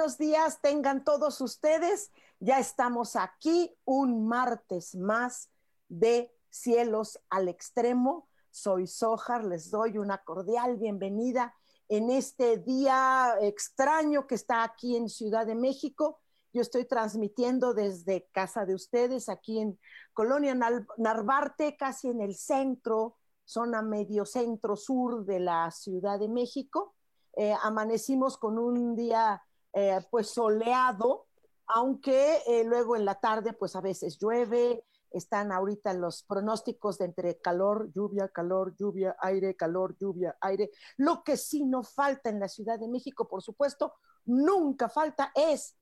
Buenos días tengan todos ustedes. Ya estamos aquí un martes más de Cielos al Extremo. Soy Sojar, les doy una cordial bienvenida en este día extraño que está aquí en Ciudad de México. Yo estoy transmitiendo desde casa de ustedes, aquí en Colonia Narvarte, casi en el centro, zona medio centro sur de la Ciudad de México. Eh, amanecimos con un día eh, pues soleado, aunque eh, luego en la tarde pues a veces llueve, están ahorita los pronósticos de entre calor, lluvia, calor, lluvia, aire, calor, lluvia, aire. Lo que sí no falta en la Ciudad de México, por supuesto, nunca falta es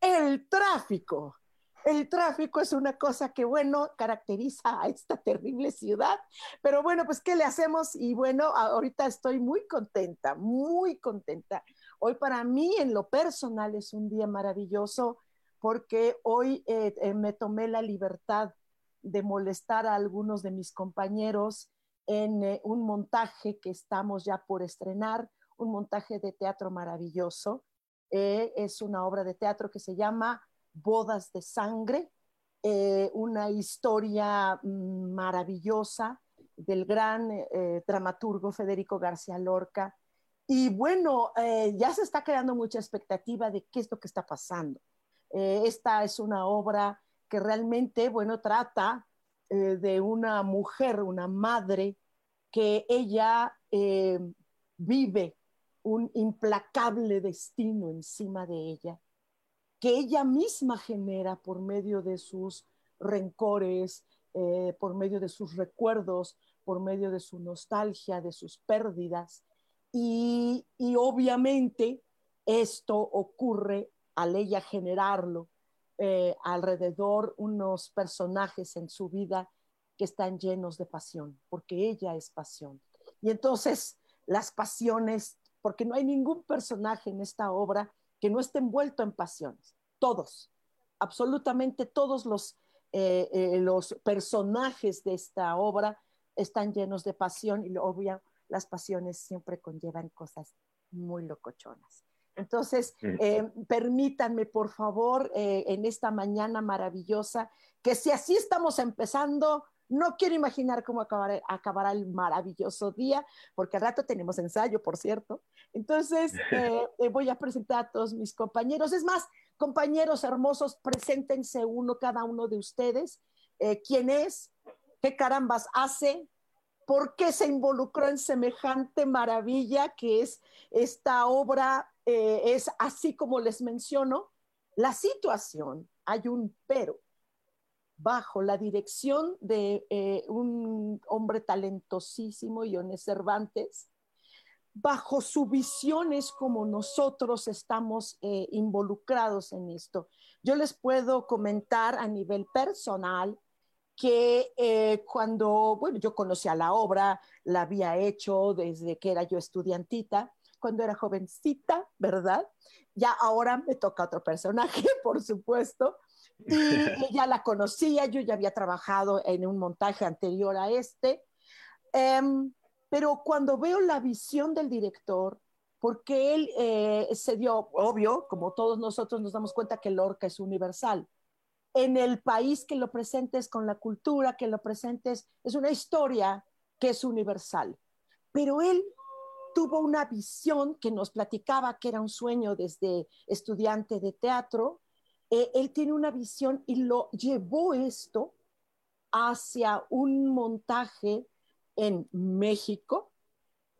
el tráfico. El tráfico es una cosa que, bueno, caracteriza a esta terrible ciudad, pero bueno, pues, ¿qué le hacemos? Y bueno, ahorita estoy muy contenta, muy contenta Hoy para mí en lo personal es un día maravilloso porque hoy eh, eh, me tomé la libertad de molestar a algunos de mis compañeros en eh, un montaje que estamos ya por estrenar, un montaje de teatro maravilloso. es una obra de teatro que se llama Bodas de Sangre, una historia mm, maravillosa del gran dramaturgo Federico García Lorca, y bueno, eh, ya se está creando mucha expectativa de qué es lo que está pasando. Eh, esta es una obra que realmente, bueno, trata eh, de una mujer, una madre, que ella vive un implacable destino encima de ella, que ella misma genera por medio de sus rencores, por medio de sus recuerdos, por medio de su nostalgia, de sus pérdidas y, obviamente esto ocurre al ella generarlo eh, alrededor unos personajes en su vida que están llenos de pasión, porque ella es pasión. Y entonces las pasiones, porque no hay ningún personaje en esta obra que no esté envuelto en pasiones, todos, absolutamente todos los, eh, eh, los personajes de esta obra están llenos de pasión y obvia, las pasiones siempre conllevan cosas muy locochonas. Entonces, eh, permítanme, por favor, eh, en esta mañana maravillosa, que si así estamos empezando, no quiero imaginar cómo acabará, el maravilloso día, porque al rato tenemos ensayo, por cierto. Entonces, eh, voy a presentar a todos mis compañeros. Es más, compañeros hermosos, preséntense uno, cada uno de ustedes. ¿Quién es? ¿Qué carambas hace? Por qué se involucró en semejante maravilla que es esta obra, eh, es así como les menciono, la situación, hay un pero, bajo la dirección de eh, un hombre talentosísimo, Iones Cervantes, bajo su visión es como nosotros estamos eh, involucrados en esto. Yo les puedo comentar a nivel personal que eh, cuando, bueno, yo conocía la obra, la había hecho desde que era yo estudiantita, cuando era jovencita, ¿verdad? Ya ahora me toca otro personaje, por supuesto, y ya la conocía, yo ya había trabajado en un montaje anterior a este, em, pero cuando veo la visión del director, porque él eh, se dio, obvio, como todos nosotros nos damos cuenta que Lorca es universal, en el país que lo presentes, con la cultura que lo presentes, es una historia que es universal. Pero él tuvo una visión que nos platicaba que era un sueño desde estudiante de teatro. Eh, él tiene una visión y lo llevó esto hacia un montaje en México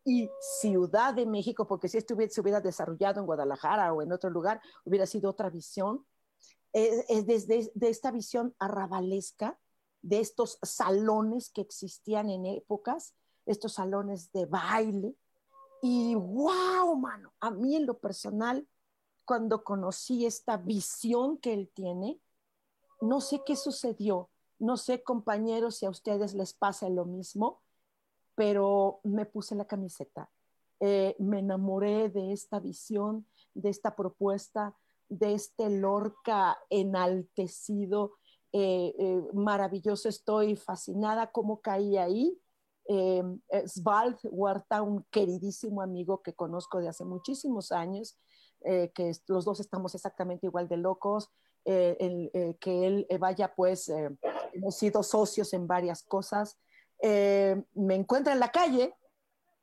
y Ciudad de México, porque si esto se hubiera desarrollado en Guadalajara o en otro lugar, hubiera sido otra visión. Es, desde de esta visión arrabalesca de estos salones que existían en épocas, estos salones de baile. Y wow, mano, a mí en lo personal, cuando conocí esta visión que él tiene, no sé qué sucedió, no sé compañeros si a ustedes les pasa lo mismo, pero me puse la camiseta. Eh, me enamoré de esta visión, de esta propuesta, de este Lorca enaltecido, eh, eh, maravilloso. Estoy fascinada cómo caí ahí. Svald Huerta, un queridísimo amigo que conozco de hace muchísimos años, que los dos estamos exactamente igual de locos, que él vaya, pues, hemos sido socios en varias cosas. Eh, me encuentra en la calle,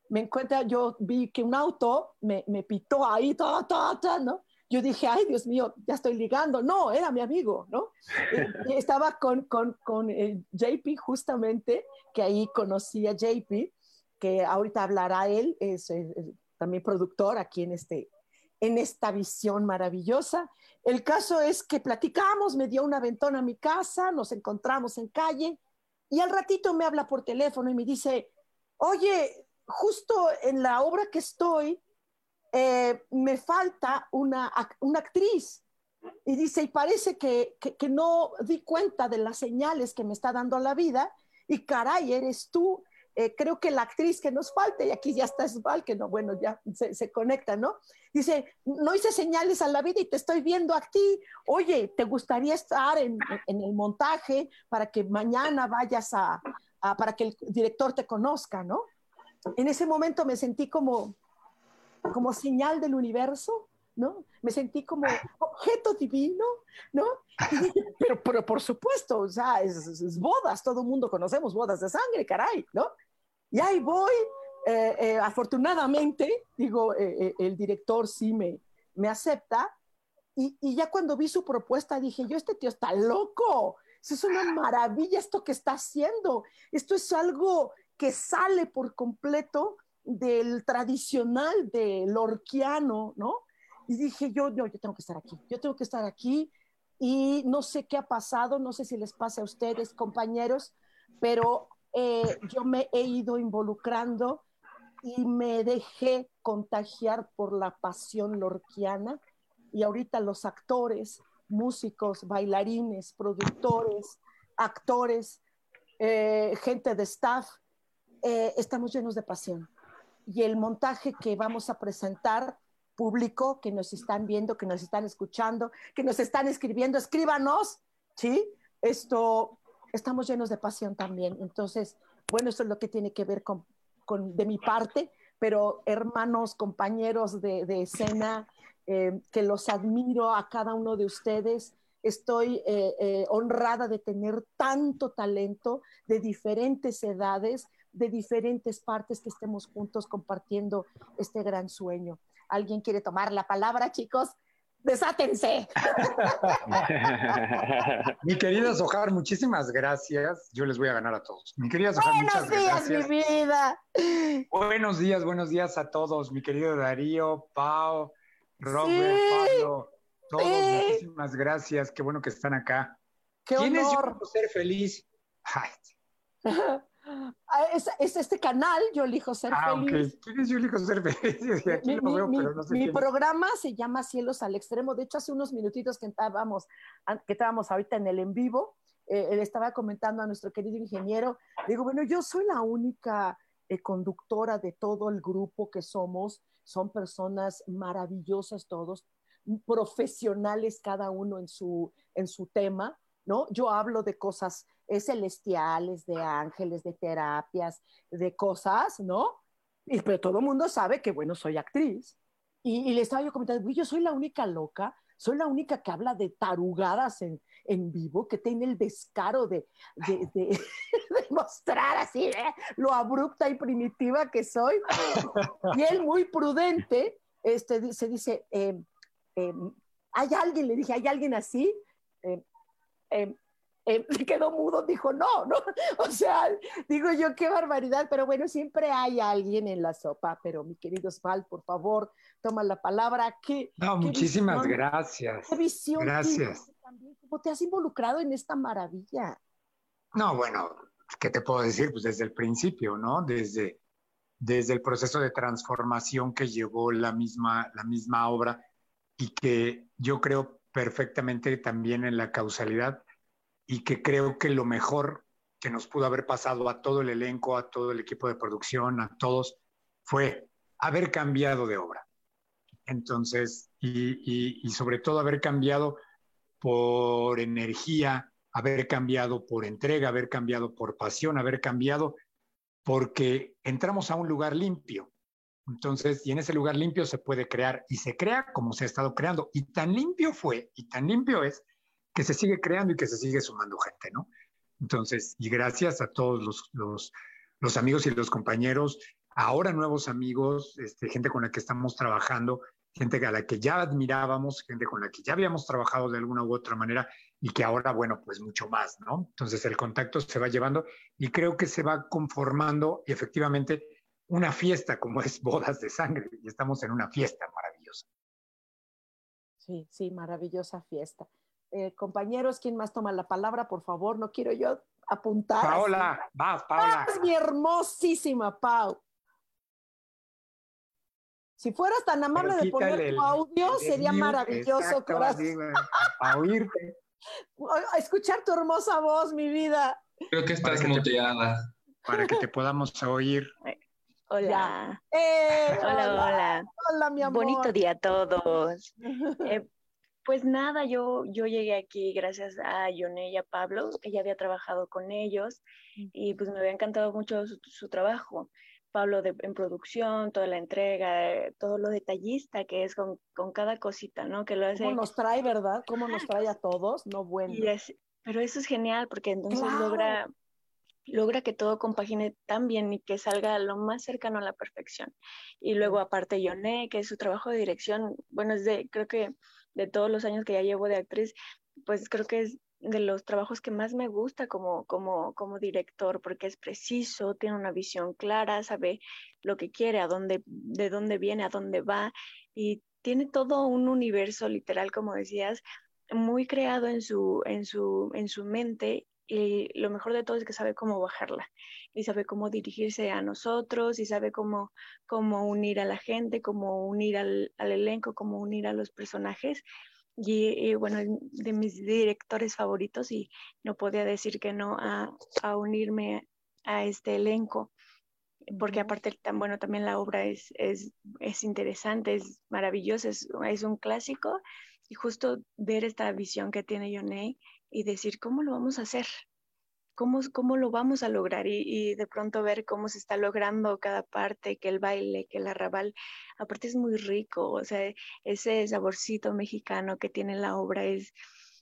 me encuentra, yo vi que un auto me, me pitó ahí, ta, ta, ta, ¿no? Yo dije, ay, Dios mío, ya estoy ligando. No, era mi amigo, ¿no? estaba con, con, con eh, JP justamente, que ahí conocí a JP, que ahorita hablará él, es, también productor aquí en, este, en esta visión maravillosa. El caso es que platicamos, me dio un aventón a mi casa, nos encontramos en calle, y al ratito me habla por teléfono y me dice, oye, justo en la obra que estoy, eh, me falta una, una, actriz. Y dice, y parece que, que, no di cuenta de las señales que me está dando la vida. Y caray, eres tú. Eh, creo que la actriz que nos falta, y aquí ya está Sval, que no, bueno, ya se, conecta, ¿no? Dice, no hice señales a la vida y te estoy viendo a ti. Oye, ¿te gustaría estar en, en el montaje para que mañana vayas a, para que el director te conozca, ¿no? En ese momento me sentí como, como señal del universo, ¿no? Me sentí como objeto divino, ¿no? pero, pero por supuesto, o sea, es, es, bodas, todo el mundo conocemos bodas de sangre, caray, ¿no? Y ahí voy, eh, eh, afortunadamente, digo, eh, el director sí me, me acepta, y, y, ya cuando vi su propuesta dije, yo, este tío está loco, eso es una maravilla esto que está haciendo, esto es algo que sale por completo del tradicional, del orquiano, ¿no? Y dije, yo, no, yo tengo que estar aquí, yo tengo que estar aquí, y no sé qué ha pasado, no sé si les pasa a ustedes, compañeros, pero eh, yo me he ido involucrando y me dejé contagiar por la pasión lorquiana y ahorita los actores, músicos, bailarines, productores, actores, eh, gente de staff, eh, estamos llenos de pasión. Y el montaje que vamos a presentar, público que nos están viendo, que nos están escuchando, que nos están escribiendo, escríbanos, ¿sí? Esto estamos llenos de pasión también. Entonces, bueno, eso es lo que tiene que ver con, con de mi parte, pero hermanos, compañeros de, de escena, eh, que los admiro a cada uno de ustedes. Estoy eh, eh, honrada de tener tanto talento de diferentes edades, de diferentes partes que estemos juntos compartiendo este gran sueño. ¿Alguien quiere tomar la palabra, chicos? desátense. mi querida Sojar, muchísimas gracias. Yo les voy a ganar a todos. Mi querida Sojar, buenos días, mi vida. Buenos días, buenos días a todos. Mi querido Darío, Pau, Robert, Pablo, todos, muchísimas gracias. Qué bueno que están acá. Qué ¿Quién honor. es yo ser feliz? Ay. Ah, es, es, este canal, Yo elijo ser ah, feliz. Okay. ¿Quién es Yo elijo ser feliz? Aquí mi, lo veo, mi, pero no sé mi quién programa se llama Cielos al Extremo. De hecho, hace unos minutitos que estábamos, que estábamos ahorita en el en vivo, eh, le estaba comentando a nuestro querido ingeniero, digo, bueno, yo soy la única eh, conductora de todo el grupo que somos, son personas maravillosas todos, profesionales cada uno en su, en su tema, ¿no? Yo hablo de cosas eh, celestiales, de ángeles, de terapias, de cosas, ¿no? Y, pero todo el mundo sabe que, bueno, soy actriz. Y, y, le estaba yo comentando, yo soy la única loca, soy la única que habla de tarugadas en, en vivo, que tiene el descaro de, de, mostrar así ¿eh? lo abrupta y primitiva que soy. Y él muy prudente, este, se dice, eh, eh, ¿hay alguien? Le dije, ¿hay alguien así? Eh, quedó mudo, dijo, no, no, o sea, digo yo, qué barbaridad, pero bueno, siempre hay alguien en la sopa, pero mi querido Sval, por favor, toma la palabra. ¿Qué, no, muchísimas gracias. Qué visión. Gracias. ¿Cómo te has involucrado en esta maravilla? No, bueno, ¿qué te puedo decir? Pues desde el principio, ¿no? Desde, desde el proceso de transformación que llevó la misma, la misma obra y que yo creo perfectamente también en la causalidad y que creo que lo mejor que nos pudo haber pasado a todo el elenco, a todo el equipo de producción, a todos, fue haber cambiado de obra. Entonces, y, sobre todo haber cambiado por energía, haber cambiado por entrega, haber cambiado por pasión, haber cambiado porque entramos a un lugar limpio. Entonces, y en ese lugar limpio se puede crear y se crea como se ha estado creando. Y tan limpio fue y tan limpio es que se sigue creando y que se sigue sumando gente, ¿no? Entonces, y gracias a todos los, los, amigos y los compañeros, ahora nuevos amigos, este, gente con la que estamos trabajando, gente a la que ya admirábamos, gente con la que ya habíamos trabajado de alguna u otra manera y que ahora, bueno, pues mucho más, ¿no? Entonces el contacto se va llevando y creo que se va conformando y efectivamente una fiesta como es bodas de sangre y estamos en una fiesta maravillosa. Sí, sí, maravillosa fiesta. Eh, compañeros, ¿quién más toma la palabra? Por favor, no quiero yo apuntar. Paola, vas, Paola. Es mi hermosísima Pau. Si fueras tan amable de poner tu audio, sería maravilloso, corazón. A oírte. A escuchar tu hermosa voz, mi vida. Creo que estás muteada. Para que te podamos oír. Hola. Eh, hola, hola. Hola, mi amor. Bonito día a todos. Eh, pues nada, yo, yo llegué aquí gracias a Yone y a Pablo, que ya había trabajado con ellos y pues me había encantado mucho su, trabajo. Pablo de, en producción, toda la entrega, todo lo detallista que es con, con, cada cosita, ¿no? Que lo hace. ¿Cómo nos trae, verdad? ¿Cómo nos trae a todos? No bueno. pero eso es genial porque entonces logra logra que todo compagine tan bien y que salga lo más cercano a la perfección. Y luego aparte Yone, que es su trabajo de dirección, bueno, es de, creo que de todos los años que ya llevo de actriz, pues creo que es de los trabajos que más me gusta como, como, como director, porque es preciso, tiene una visión clara, sabe lo que quiere, a dónde, de dónde viene, a dónde va, y tiene todo un universo literal, como decías, muy creado en su, en su, en su mente y lo mejor de todo es que sabe cómo bajarla y sabe cómo dirigirse a nosotros y sabe cómo, cómo unir a la gente, cómo unir al, elenco, cómo unir a los personajes. Y, bueno, de mis directores favoritos y no podía decir que no a, a unirme a este elenco porque aparte tan bueno también la obra es, es, es interesante, es maravillosa, es, es, un clásico y justo ver esta visión que tiene Yonei y decir, ¿cómo lo vamos a hacer? ¿Cómo, cómo lo vamos a lograr? Y, de pronto ver cómo se está logrando cada parte, que el baile, que el arrabal, aparte es muy rico, o sea, ese saborcito mexicano que tiene la obra es,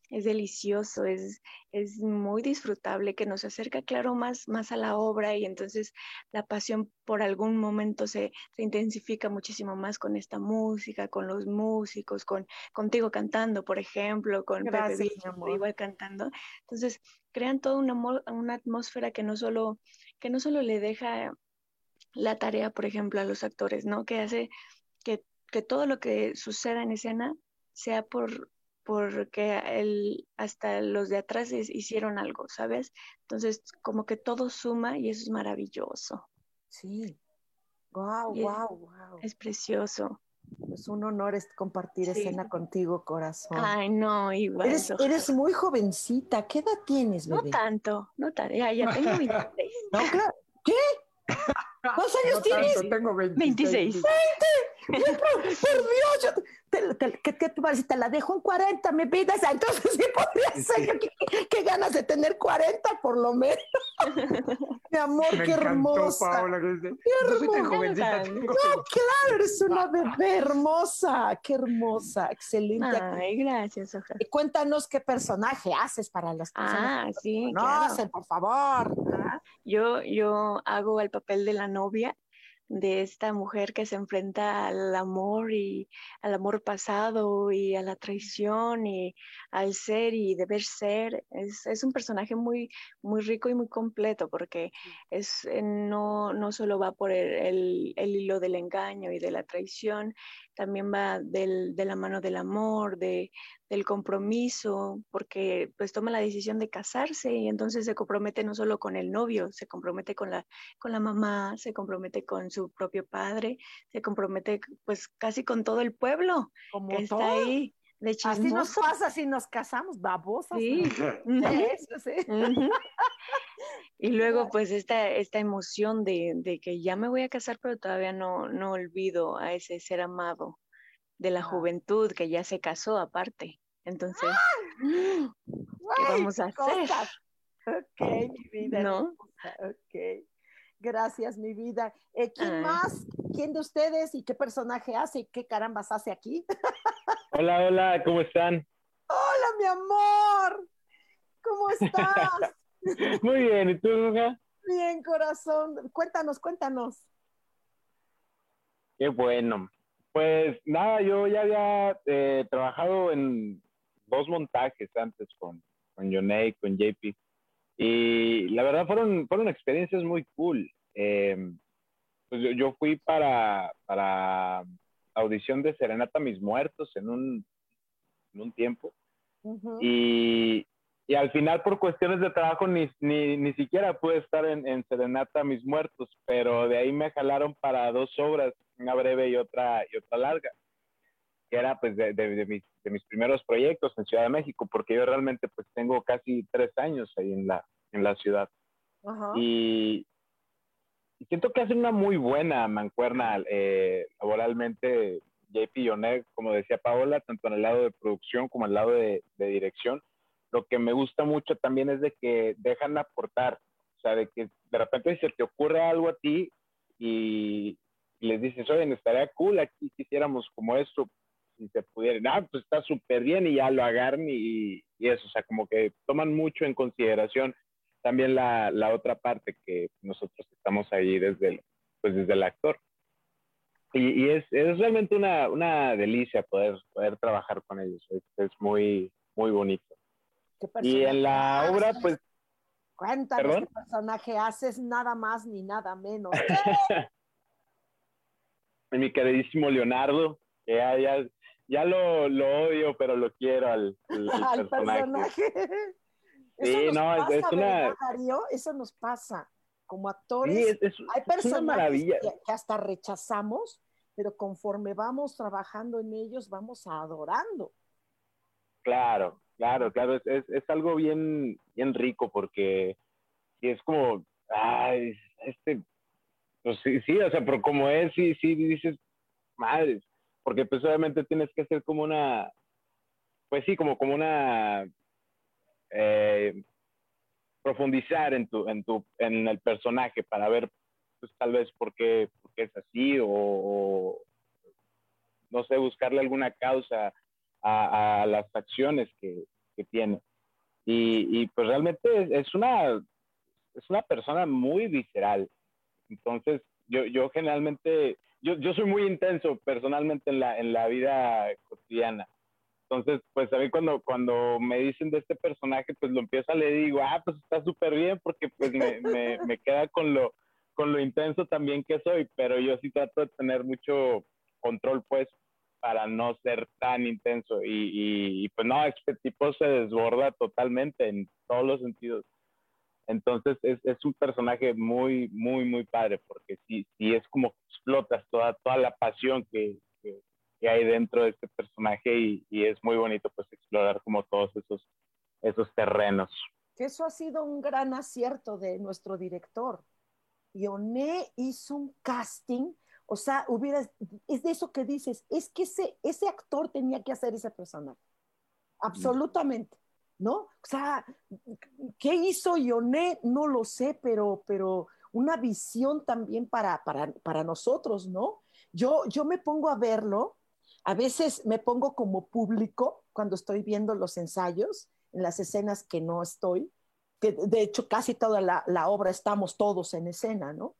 es delicioso, es, es muy disfrutable, que nos acerca, claro, más, más a la obra y entonces la pasión por algún momento se, se intensifica muchísimo más con esta música, con los músicos, con contigo cantando, por ejemplo, con Pepe igual cantando. Entonces, crean toda una, una atmósfera que no solo, que no solo le deja la tarea, por ejemplo, a los actores, ¿no? Que hace que, que todo lo que suceda en escena sea por, porque el, hasta los de atrás hicieron algo, ¿sabes? Entonces, como que todo suma y eso es maravilloso. Sí. Wow, wow, wow. Es precioso. Es un honor compartir escena contigo, corazón. Ay, no, igual. Eres, eres, muy jovencita. ¿Qué edad tienes, bebé? No tanto, no tanto. Ya, ya tengo 26. no, claro. ¿Qué? ¿Cuántos años tienes? tengo 26. 26. ¡20! Por, Dios, te, ¿qué, te parece? Te la dejo en 40, me pides. Entonces sí podría ser. ¿Qué, ganas de tener 40 por lo menos? Mi amor, qué hermosa. Paola, qué hermosa. No, claro, eres una bebé hermosa. Qué hermosa, excelente. Ay, gracias, Y cuéntanos qué personaje haces para las personas. Ah, sí. No, por favor. Yo, yo hago el papel de la novia de esta mujer que se enfrenta al amor y al amor pasado y a la traición y al ser y deber ser. Es, un personaje muy, muy rico y muy completo porque es, eh, no, no solo va por el, el hilo del engaño y de la traición, también va del, de la mano del amor, de, del compromiso, porque pues toma la decisión de casarse y entonces se compromete no solo con el novio, se compromete con la, con la mamá, se compromete con su propio padre, se compromete pues casi con todo el pueblo Como que está ahí. De Así nos pasa si nos casamos, babosas. Sí. Eso, sí. Y luego, pues, esta, esta emoción de, de, que ya me voy a casar, pero todavía no, no olvido a ese ser amado de la juventud que ya se casó aparte. Entonces, ¿qué vamos a hacer? Ok, mi vida. ¿No? Ok. Gracias, mi vida. Eh, ¿Quién más? ¿Quién de ustedes y qué personaje hace y qué carambas hace aquí? hola, hola, ¿cómo están? Hola, mi amor. ¿Cómo estás? Muy bien, ¿y tú, Roja? Bien, corazón. Cuéntanos, cuéntanos. Qué bueno. Pues nada, yo ya había eh, trabajado en dos montajes antes con, con y con JP. Y la verdad fueron, fueron experiencias muy cool. Em, pues yo, fui para, para audición de Serenata Mis Muertos en un, en un tiempo. y, y al final por cuestiones de trabajo ni, ni, ni siquiera pude estar en, en, Serenata Mis Muertos, pero de ahí me jalaron para dos obras, una breve y otra, y otra larga, que era pues de, de, mis, de mis primeros proyectos en Ciudad de México, porque yo realmente pues tengo casi tres años ahí en la, en la ciudad. Y, siento que hacen una muy buena mancuerna eh, laboralmente JP y como decía Paola, tanto en el lado de producción como en el lado de dirección lo que me gusta mucho también es de que dejan aportar, o sea, de que de repente se te ocurre algo a ti y, les dices, oye, estaría cool aquí quisiéramos como esto, si se pudiera, ah, pues está súper bien y ya lo agarran y, eso, o sea, como que toman mucho en consideración también la, la otra parte que nosotros estamos ahí desde el, pues desde el actor. Y, y es, es, realmente una, una delicia poder, poder trabajar con ellos, es, es muy, muy bonito y en la obra, pues... Cuéntanos qué personaje haces, nada más ni nada menos. Mi queridísimo Leonardo, que ya, ya, lo, lo, odio, pero lo quiero al, al, personaje. Sí, no, es, una... Eso nos pasa. Como actores, hay personajes que hasta rechazamos, pero conforme vamos trabajando en ellos, vamos adorando. Claro, Claro, claro, es, es, algo bien, bien rico porque es como, ay, este, pues sí, sí, o sea, pero como es, sí, sí, dices, madres, porque pues obviamente tienes que hacer como una, pues sí, como, como una, eh, profundizar en tu, en tu, en el personaje para ver, pues tal vez por qué, por qué es así o, o, no sé, buscarle alguna causa a, las acciones que, tiene. Y, pues realmente es, una, es una persona muy visceral. Entonces, yo, yo generalmente, yo, yo soy muy intenso personalmente en la, en la vida cotidiana. Entonces, pues a mí cuando, cuando me dicen de este personaje, pues lo empiezo a le digo, ah, pues está súper bien porque pues me, me, me, queda con lo, con lo intenso también que soy, pero yo sí trato de tener mucho control pues para no ser tan intenso. Y, y, pues no, este tipo se desborda totalmente en todos los sentidos. Entonces es, es un personaje muy, muy, muy padre, porque sí, sí es como explotas toda, toda la pasión que, que, hay dentro de este personaje y, y, es muy bonito pues explorar como todos esos, esos terrenos. Eso ha sido un gran acierto de nuestro director. Ioné hizo un casting O sea, hubiera, es de eso que dices, es que ese, ese actor tenía que hacer ese personaje. Absolutamente, ¿no? O sea, ¿qué hizo Yoné? No lo sé, pero, pero una visión también para, para, para nosotros, ¿no? Yo, yo me pongo a verlo, a veces me pongo como público cuando estoy viendo los ensayos, en las escenas que no estoy, que de hecho casi toda la, la obra estamos todos en escena, ¿no?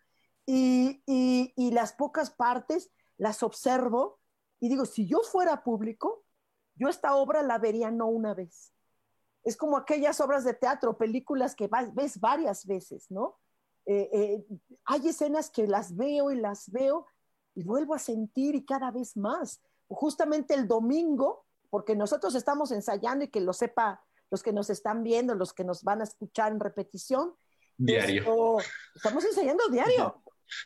Y, las pocas partes las observo y digo, si yo fuera público, yo esta obra la vería no una vez. Es como aquellas obras de teatro, películas que ves varias veces, ¿no? Eh, eh, hay escenas que las veo y las veo y vuelvo a sentir y cada vez más. Justamente el domingo, porque nosotros estamos ensayando y que lo sepa los que nos están viendo, los que nos van a escuchar en repetición. Diario. estamos ensayando diario.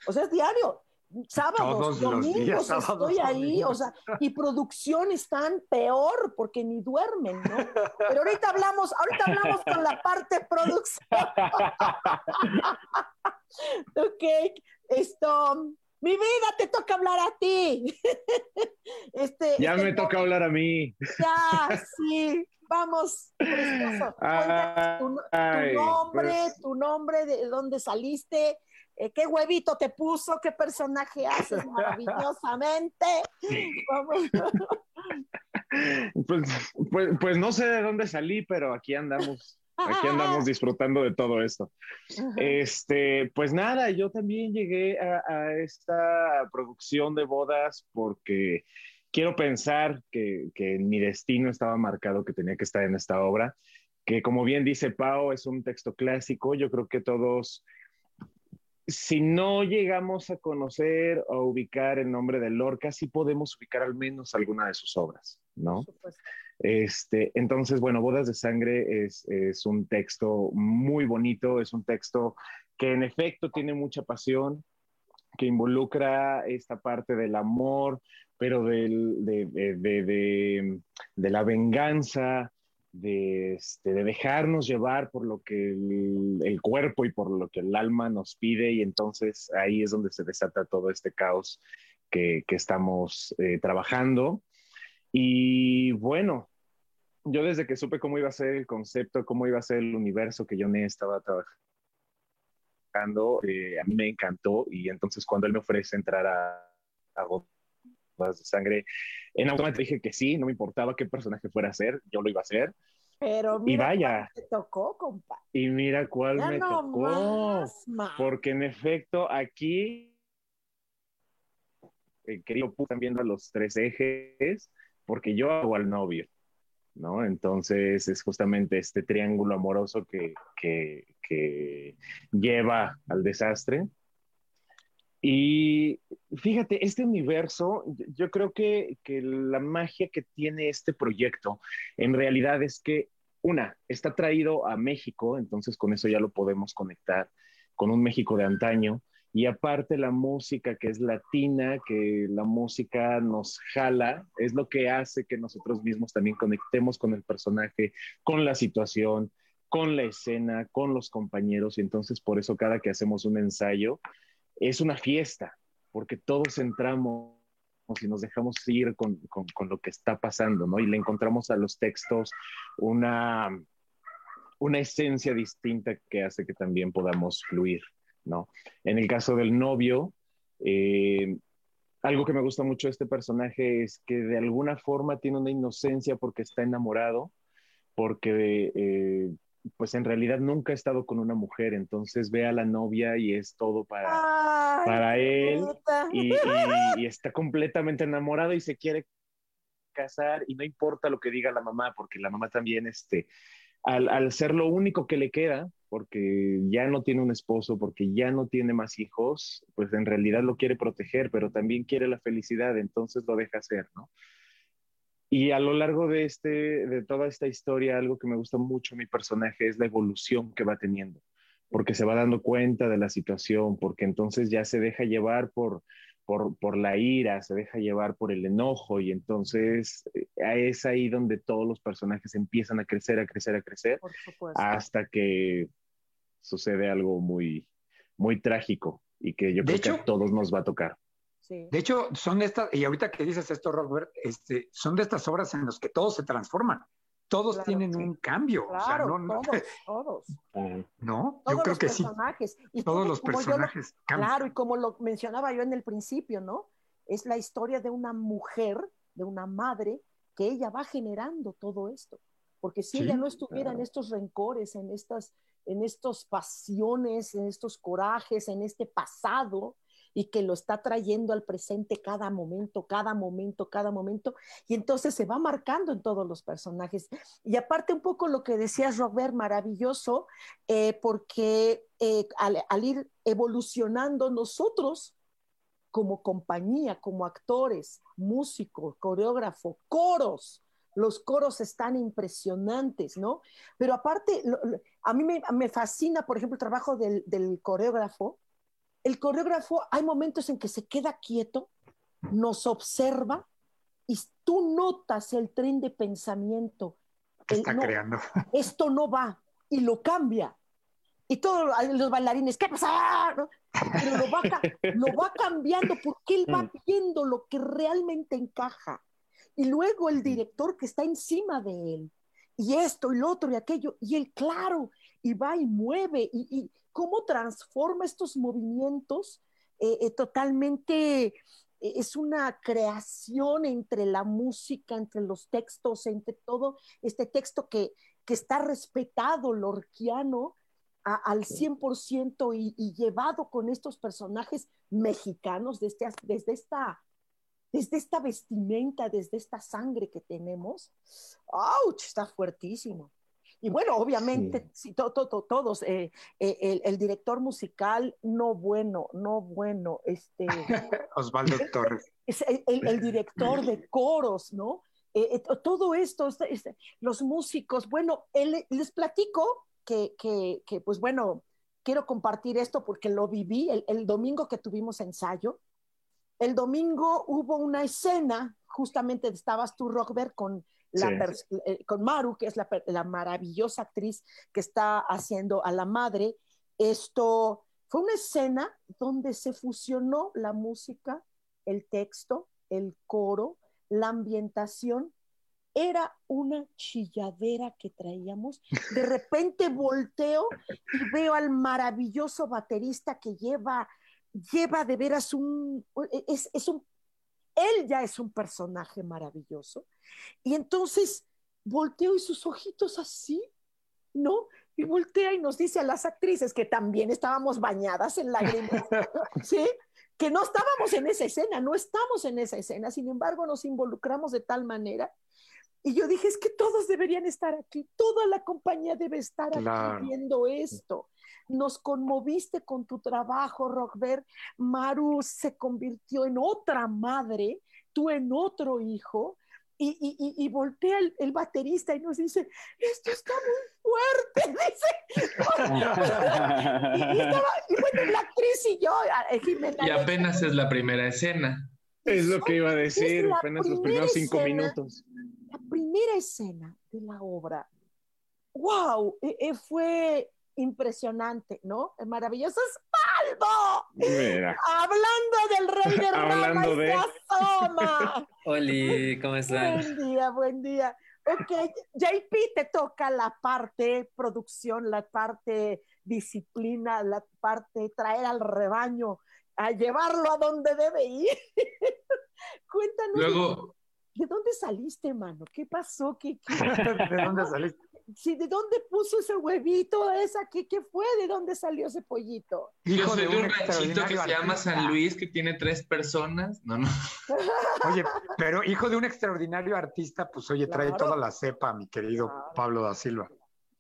O sea, es diario. Sábados, domingos estoy ahí, o sea, y producción están peor porque ni duermen, ¿no? Pero ahorita hablamos, ahorita hablamos con la parte producción. ok, esto, mi vida, te toca hablar a ti. este, ya me toca hablar a mí. Ya, sí. Vamos, tu, nombre, pues tu nombre, de dónde saliste, eh, qué huevito te puso, qué personaje haces maravillosamente. Pues, pues, pues, no sé de dónde salí, pero aquí andamos. Aquí andamos disfrutando de todo esto. Este, pues nada, yo también llegué a, esta producción de bodas porque quiero pensar que, que mi destino estaba marcado, que tenía que estar en esta obra, que como bien dice Pau, es un texto clásico. Yo creo que todos si no llegamos a conocer o ubicar el nombre de Lorca, sí podemos ubicar al menos alguna de sus obras, ¿no? Este, entonces, bueno, Bodas de Sangre es, es, un texto muy bonito, es un texto que en efecto tiene mucha pasión, que involucra esta parte del amor, pero del, de, de, de, de, la venganza, este, de, dejarnos llevar por lo que el, cuerpo y por lo que el alma nos pide y entonces ahí es donde se desata todo este caos que, estamos eh, trabajando. Y bueno, yo desde que supe cómo iba a ser el concepto, cómo iba a ser el universo que yo me estaba trabajando, eh, a mí me encantó y entonces cuando él me ofrece entrar a, a de sangre. En automático dije que sí, no me importaba qué personaje fuera a ser, yo lo iba a hacer. Pero mira y vaya. Cuál te tocó, compa. Y mira cuál me tocó. Porque en efecto, aquí, eh, querido, están viendo los tres ejes, porque yo hago al novio, ¿no? Entonces es justamente este triángulo amoroso que, que, que lleva al desastre. Y fíjate, este universo, yo creo que, que, la magia que tiene este proyecto en realidad es que, una, está traído a México, entonces con eso ya lo podemos conectar con un México de antaño, y aparte la música que es latina, que la música nos jala, es lo que hace que nosotros mismos también conectemos con el personaje, con la situación, con la escena, con los compañeros, y entonces por eso cada que hacemos un ensayo, es una fiesta, porque todos entramos y nos dejamos ir con, lo que está pasando, ¿no? Y le encontramos a los textos una, una esencia distinta que hace que también podamos fluir, ¿no? En el caso del novio, eh, algo que me gusta mucho de este personaje es que de alguna forma tiene una inocencia porque está enamorado, porque eh, pues en realidad nunca ha estado con una mujer, entonces ve a la novia y es todo para, para él y, está completamente enamorado y se quiere casar y no importa lo que diga la mamá, porque la mamá también, este, al, al, ser lo único que le queda, porque ya no tiene un esposo, porque ya no tiene más hijos, pues en realidad lo quiere proteger, pero también quiere la felicidad, entonces lo deja hacer, ¿no? Y a lo largo de, este, de toda esta historia, algo que me gusta mucho mi personaje es la evolución que va teniendo, porque se va dando cuenta de la situación, porque entonces ya se deja llevar por, por, por la ira, se deja llevar por el enojo y entonces eh, es ahí donde todos los personajes empiezan a crecer, a crecer, a crecer, hasta que sucede algo muy, muy trágico y que yo creo que a todos nos va a tocar. De hecho, son de estas, y ahorita que dices esto, Robert, este, son de estas obras en las que todos se transforman. Todos tienen un cambio. Claro, todos, todos. ¿No? yo creo que personajes. Y todos los personajes. claro, y como lo mencionaba yo en el principio, ¿no? Es la historia de una mujer, de una madre, que ella va generando todo esto. Porque si ella no estuviera en estos rencores, en estas, en estos pasiones, en estos corajes, en este pasado, y que lo está trayendo al presente cada momento, cada momento, cada momento, y entonces se va marcando en todos los personajes. Y aparte un poco lo que decías, Robert, maravilloso, eh, porque eh, al, ir evolucionando nosotros como compañía, como actores, músicos, coreógrafo, coros, los coros están impresionantes, ¿no? Pero aparte, a mí me, fascina, por ejemplo, el trabajo del, coreógrafo. El coreógrafo, hay momentos en que se queda quieto, nos observa y tú notas el tren de pensamiento. está creando. Esto no va y lo cambia. Y todos los bailarines, ¿qué pasa? Pero lo va, lo va cambiando porque él va mm. viendo lo que realmente encaja y luego el director que está encima de él, y esto y lo otro y aquello, y él, claro, y va y mueve, y, cómo transforma estos movimientos eh, eh, totalmente, eh, es una creación entre la música, entre los textos, entre todo este texto que, que está respetado, lorquiano, al 100% y, y, llevado con estos personajes mexicanos desde, desde esta desde esta vestimenta, desde esta sangre que tenemos, ¡auch! Está fuertísimo. Y bueno, obviamente, todos, eh, eh, el, director musical, no bueno, no bueno, este... Osvaldo Torres. el, director de coros, ¿no? Eh, todo esto, este, este, los músicos, bueno, les platico que, que, pues bueno, quiero compartir esto porque lo viví el domingo que tuvimos ensayo el domingo hubo una escena, justamente estabas tú, Rockberg, con, eh, con Maru, que es la, maravillosa actriz que está haciendo a la madre. Esto fue una escena donde se fusionó la música, el texto, el coro, la ambientación. Era una chilladera que traíamos. De repente volteo y veo al maravilloso baterista que lleva lleva de veras un, e, es, un, él ya es un personaje maravilloso. Y entonces volteo y sus ojitos así, ¿no? Y voltea y nos dice a las actrices que también estábamos bañadas en lágrimas, ¿sí? Que no estábamos en esa escena, no estamos en esa escena, sin embargo nos involucramos de tal manera. Y yo dije, es que todos deberían estar aquí, toda la compañía debe estar aquí viendo esto nos conmoviste con tu trabajo, Rockberg. Maru se convirtió en otra madre, tú en otro hijo. Y, y, voltea el, baterista y nos dice, esto está muy fuerte, dice. y, bueno, la actriz y yo, eh, Y apenas es la primera escena. Es lo que iba a decir, apenas los primeros cinco minutos. La primera escena de la obra, wow, e, e, fue impresionante, ¿no? Es maravilloso Espaldo. Hablando del rey de Roma y de... asoma. Oli, ¿cómo están? Buen día, buen día. Ok, JP, te toca la parte producción, la parte disciplina, la parte traer al rebaño, a llevarlo a donde debe ir. Cuéntanos. Luego, ¿De dónde saliste, mano? ¿Qué pasó? ¿Qué, qué... de dónde saliste? Sí, ¿de dónde puso ese huevito? ¿Esa qué, qué fue? ¿De dónde salió ese pollito? Hijo de un, ranchito que se llama San Luis, que tiene tres personas. No, no. Oye, pero hijo de un extraordinario artista, pues oye, trae toda la cepa, mi querido Pablo da Silva.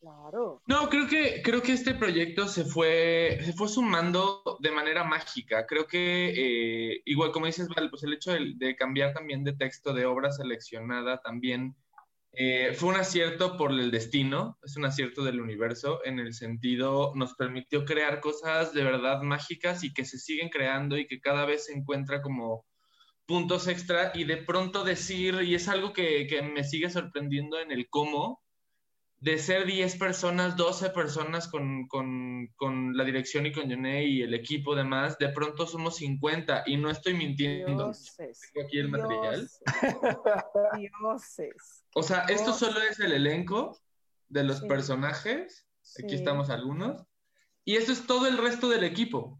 Claro. No, creo que, creo que este proyecto se fue, se fue sumando de manera mágica. Creo que, eh, igual como dices, Val, pues el hecho de, cambiar también de texto de obra seleccionada también eh, fue un acierto por el destino, es un acierto del universo, en el sentido, nos permitió crear cosas de verdad mágicas y que se siguen creando y que cada vez se encuentra como puntos extra y de pronto decir, y es algo que, que me sigue sorprendiendo en el cómo, de ser 10 personas, 12 personas con, con, con la dirección y con Yoné y el equipo demás, de pronto somos 50 y no estoy mintiendo. Dioses, Tengo aquí el material. Dioses. O sea, esto solo es el elenco de los Sí. personajes. Aquí Sí. estamos algunos. Y esto es todo el resto del equipo.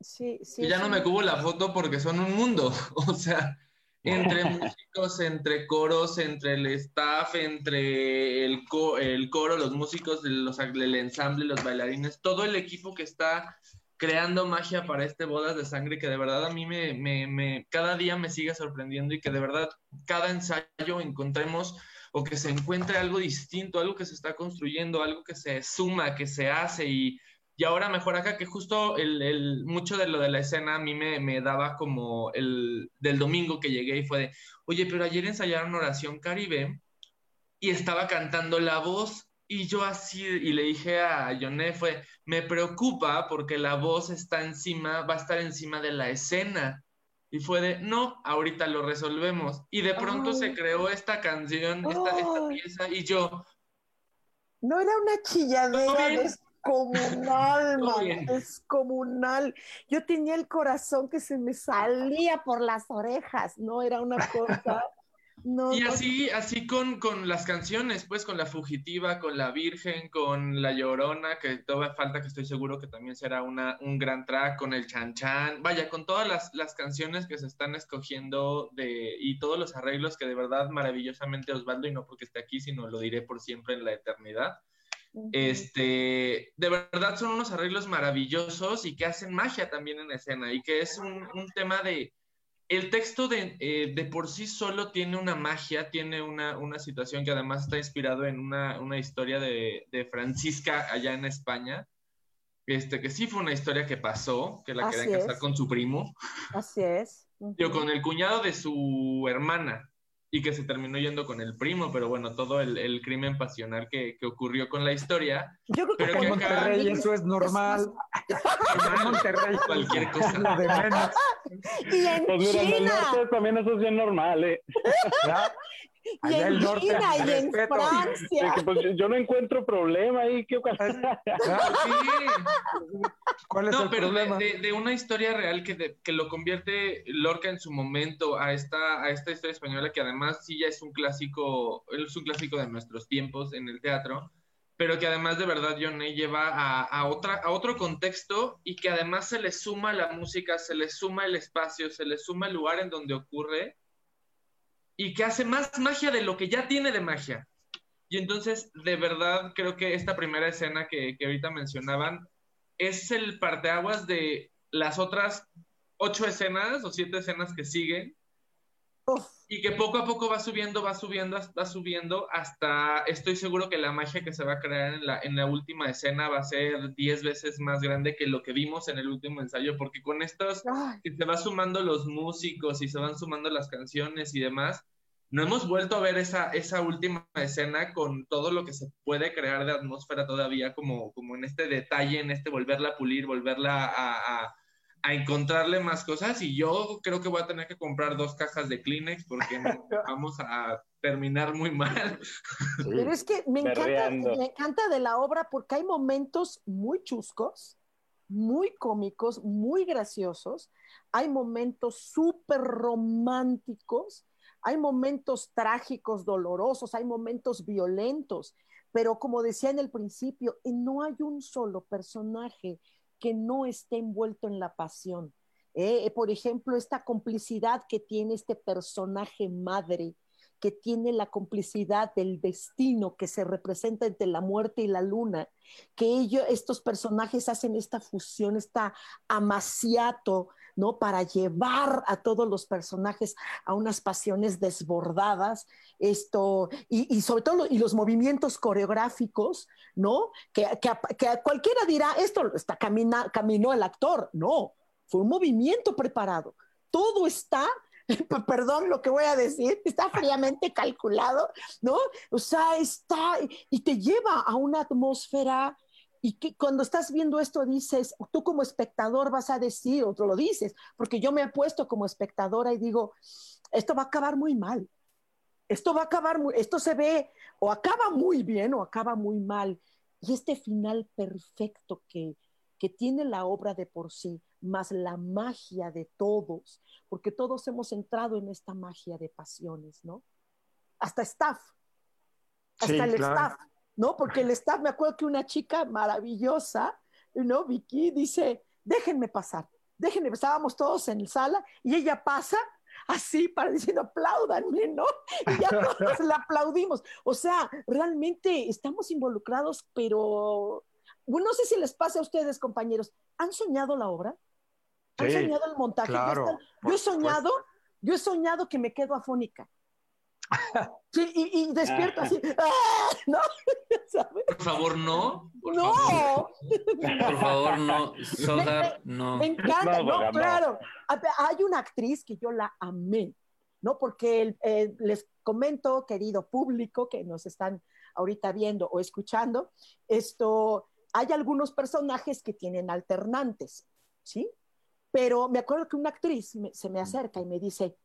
Sí, sí. y ya no me cubo la foto porque son un mundo. O sea, entre músicos, entre coros, entre el staff, entre el, co- el coro, los músicos, los, el ensamble, los bailarines, todo el equipo que está creando magia para este Bodas de Sangre que de verdad a mí me, me, me- cada día me sigue sorprendiendo y que de verdad cada ensayo encontremos o que se encuentre algo distinto, algo que se está construyendo, algo que se suma, que se hace y, y ahora mejor acá que justo el, el- mucho de lo de la escena a mí me, me daba como el del domingo que llegué y fue de, oye, pero ayer ensayaron oración caribe y estaba cantando la voz y yo así, y le dije a Yoné, fue, me preocupa porque la voz está encima, va a estar encima de la escena. Y fue de, no, ahorita lo resolvemos. Y de pronto se creó esta canción, esta, esta pieza, y yo, No era una chilladera descomunal, man, descomunal. Yo tenía el corazón que se me salía por las orejas, no era una cosa. No, Y así, así con, con las canciones, pues con La Fugitiva, con La Virgen, con La Llorona, que todavía falta, que estoy seguro que también será una, un gran track, con el Chan Chan, vaya, con todas las, las canciones que se están escogiendo de, y todos los arreglos que de verdad maravillosamente Osvaldo, y no porque esté aquí, sino lo diré por siempre en la eternidad, este, de verdad son unos arreglos maravillosos y que hacen magia también en escena y que es un, un tema de, el texto de, eh, de por sí solo tiene una magia, tiene una, una situación que además está inspirado en una, una historia de, de Francisca allá en España, este, que sí fue una historia que pasó, que la Así querían casar es. con su primo, Así es. Digo, con el cuñado de su hermana y que se terminó yendo con el primo, pero bueno, todo el, el crimen pasional que, que ocurrió con la historia, Yo creo que pero por que En acá- Monterrey eso es normal. En Monterrey Cualquier cosa. es lo de menos. Y en Pues mira, en el China, norte también eso es bien normal, ¿eh? y en norte, China, y en Francia. que, pues, yo- no encuentro problema ahí, ¿qué ocasión? ¿Ya? Sí. ¿Cuál es No, el pero de, problema? de- de una historia real que, de- que lo convierte Lorca en su momento a esta, a esta historia española que además sí ya es un clásico, es un clásico de nuestros tiempos en el teatro, pero que además de verdad Johnny lleva a, a otra, a otro contexto y que además se le suma la música, se le suma el espacio, se le suma el lugar en donde ocurre y que hace más magia de lo que ya tiene de magia. Y entonces, de verdad, creo que esta primera escena que, que ahorita mencionaban es el parteaguas de las otras ocho escenas o siete escenas que siguen y que poco a poco va subiendo, va subiendo, va subiendo hasta estoy seguro que la magia que se va a crear en la, en la última escena va a ser diez veces más grande que lo que vimos en el último ensayo, porque con estos que se va sumando los músicos y se van sumando las canciones y demás, no hemos vuelto a ver esa, esa última escena con todo lo que se puede crear de atmósfera todavía, como, como en este detalle, en este volverla a pulir, volverla a, a, a encontrarle más cosas. Y yo creo que voy a tener que comprar dos cajas de Kleenex porque vamos a terminar muy mal. Pero es que me encanta, me encanta de la obra porque hay momentos muy chuscos, muy cómicos, muy graciosos, hay momentos súper románticos, hay momentos trágicos, dolorosos, hay momentos violentos, pero como decía en el principio, no hay un solo personaje que no esté envuelto en la pasión. Eh, eh, por ejemplo, esta complicidad que tiene este personaje madre, que tiene la complicidad del destino que se representa entre la muerte y la luna, que ellos, estos personajes hacen esta fusión, esta amaciato, ¿no? Para llevar a todos los personajes a unas pasiones desbordadas, esto, y, sobre todo, y los movimientos coreográficos, ¿no? Que, que, que cualquiera dirá, esto está camina, caminó el actor, no, fue un movimiento preparado. Todo está perdón lo que voy a decir, está fríamente calculado, ¿no? O sea, está y te lleva a una atmósfera y que cuando estás viendo esto dices, tú como espectador vas a decir, o tú lo dices, porque yo me he puesto como espectadora y digo, esto va a acabar muy mal. esto va a acabar, esto se ve o acaba muy bien o acaba muy mal. Y este final perfecto que, que tiene la obra de por sí, más la magia de todos, porque todos hemos entrado en esta magia de pasiones, ¿no? Hasta staff, hasta el staff, ¿no? Porque el staff, me acuerdo que una chica maravillosa, ¿no? Vicky dice, déjenme pasar, déjenme, estábamos todos en la sala y ella pasa así para diciendo apláudanme, ¿no? Y ya todos la aplaudimos. O sea, realmente estamos involucrados, pero bueno, no sé si les pasa a ustedes, compañeros, ¿han soñado la obra? ¿Han soñado el montaje? yo he soñado, yo he soñado que me quedo afónica. Sí, y, despierto así. ¡ah! ¿No? Por favor, no. no. Por favor, no. No. Me encanta, no, claro. Hay una actriz que yo la amé, ¿no? Porque eh, les comento, querido público que nos están ahorita viendo o escuchando, esto, hay algunos personajes que tienen alternantes, ¿sí? Pero me acuerdo que una actriz se me acerca y me dice,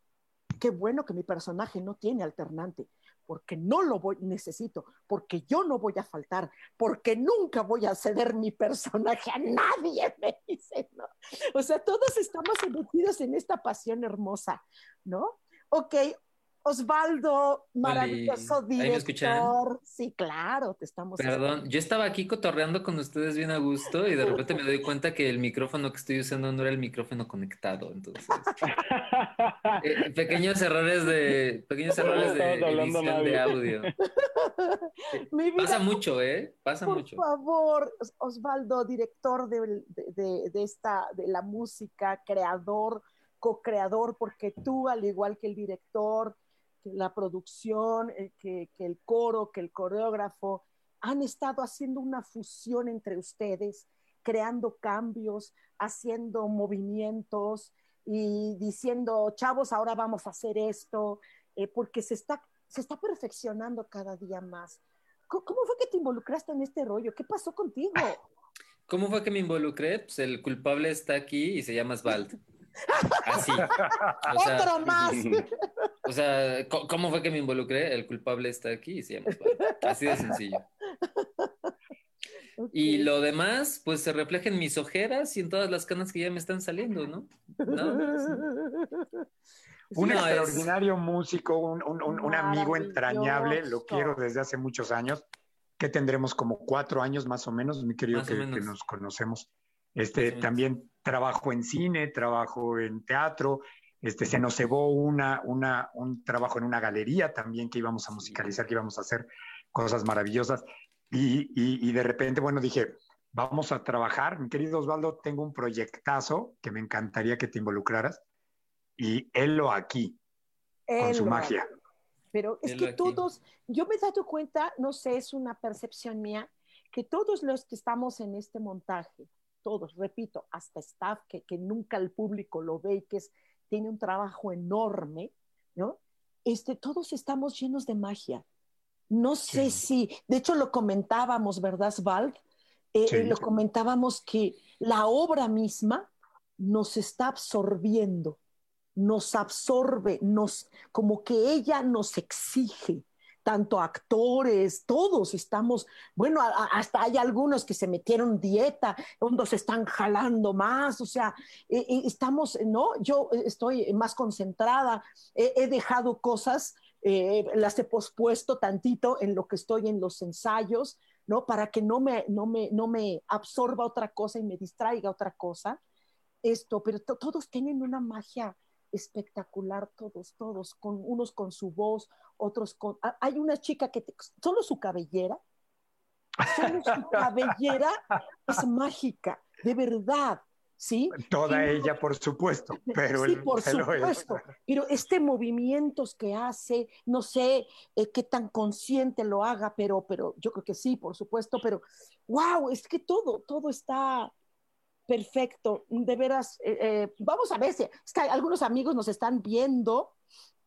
qué bueno que mi personaje no tiene alternante, porque no lo voy, necesito, porque yo no voy a faltar, porque nunca voy a ceder mi personaje a nadie, me dice, ¿no? O sea, todos estamos metidos en esta pasión hermosa, ¿no? Ok, Osvaldo, maravilloso director. Sí, claro, te estamos. Perdón, yo estaba aquí cotorreando con ustedes bien a gusto y de repente me doy cuenta que el micrófono que estoy usando no era el micrófono conectado, entonces. Eh, pequeños errores de pequeños errores de edición de audio. Pasa mucho, ¿eh? Pasa mucho. Por favor, Osvaldo, director de, de esta de la música, creador co-creador, porque tú, al igual que el director, la producción, eh, que, el coro, que el coreógrafo, han estado haciendo una fusión entre ustedes, creando cambios, haciendo movimientos y diciendo, chavos, ahora vamos a hacer esto, eh, porque se está, se está perfeccionando cada día más. ¿Cómo, fue que te involucraste en este rollo? ¿Qué pasó contigo? ¿Cómo fue que me involucré? Pues el culpable está aquí y se llama Svald. Así. Otro más. O sea, ¿cómo fue que me involucré? El culpable está aquí y se llama Así de sencillo. Y lo demás, pues se refleja en mis ojeras y en todas las canas que ya me están saliendo, ¿no? Un extraordinario músico, un, amigo entrañable, lo quiero desde hace muchos años, que tendremos como cuatro años más o menos, mi querido, que, que, nos conocemos. Este, también trabajo en cine, trabajo en teatro, este, se nos cebó una, una, un trabajo en una galería también que íbamos a musicalizar, que íbamos a hacer cosas maravillosas. Y, y, de repente, bueno, dije, vamos a trabajar. Mi querido Osvaldo, tengo un proyectazo que me encantaría que te involucraras. Y él lo aquí, con su magia. Pero es que todos, yo me he dado cuenta, no sé, es una percepción mía, que todos los que estamos en este montaje, todos, repito, hasta staff que, que nunca el público lo ve y que es, tiene un trabajo enorme, ¿no? Este, todos estamos llenos de magia. No sé si, de hecho lo comentábamos, ¿verdad, Svald? Eh, eh, lo comentábamos que la obra misma nos está absorbiendo, nos absorbe, nos, como que ella nos exige, tanto actores, todos estamos, bueno, hasta hay algunos que se metieron dieta, otros están jalando más, o sea, e, e, estamos, ¿no? Yo estoy más concentrada, he, dejado cosas, eh, las he pospuesto tantito en lo que estoy en los ensayos, ¿no? Para que no me, no me, no me absorba otra cosa y me distraiga otra cosa. Esto, pero todos tienen una magia espectacular todos, todos, con unos con su voz, otros con... Hay una chica que solo su cabellera, solo su cabellera es mágica, de verdad, ¿sí? Toda ella, por supuesto, pero sí, por supuesto, pero este movimientos que hace, no sé eh, qué tan consciente lo haga, pero, pero yo creo que sí, por supuesto, pero wow, es que todo, todo está Perfecto, de veras, eh, eh, vamos a ver si es que algunos amigos nos están viendo.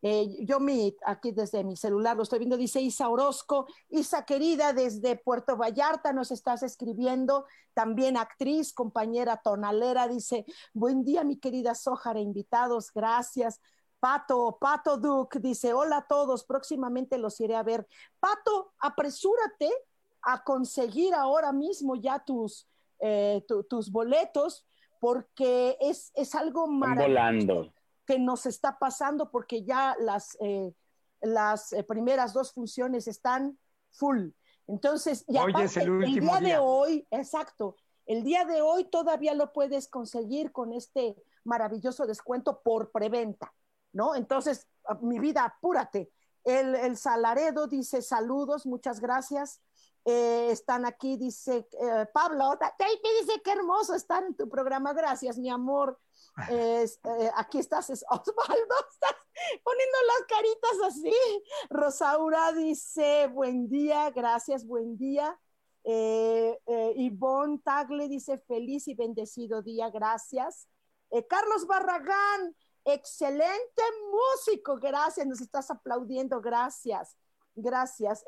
Eh, yo mi, aquí desde mi celular lo estoy viendo, dice Isa Orozco, Isa querida desde Puerto Vallarta nos estás escribiendo, también actriz, compañera tonalera, dice, buen día mi querida Sójara, invitados, gracias. Pato, Pato Duke dice, hola a todos, próximamente los iré a ver. Pato, apresúrate a conseguir ahora mismo ya tus, eh, tus boletos porque es, es algo maravilloso que nos está pasando porque ya las, eh, las eh, primeras dos funciones están full. Entonces, ya hoy es el, último día, de hoy, exacto, el día de hoy todavía lo puedes conseguir con este maravilloso descuento por preventa, ¿no? Entonces, mi vida, apúrate. El, el Salaredo dice saludos, muchas gracias. Eh, están aquí, dice eh, Pablo, dice qué hermoso estar en tu programa, gracias, mi amor. Eh, aquí estás, es Osvaldo, estás poniendo las caritas así. Rosaura dice, buen día, gracias, buen día. Ivonne Tagle dice, feliz y bendecido día, gracias. Carlos Barragán, excelente músico, gracias, nos estás aplaudiendo, gracias. Gracias.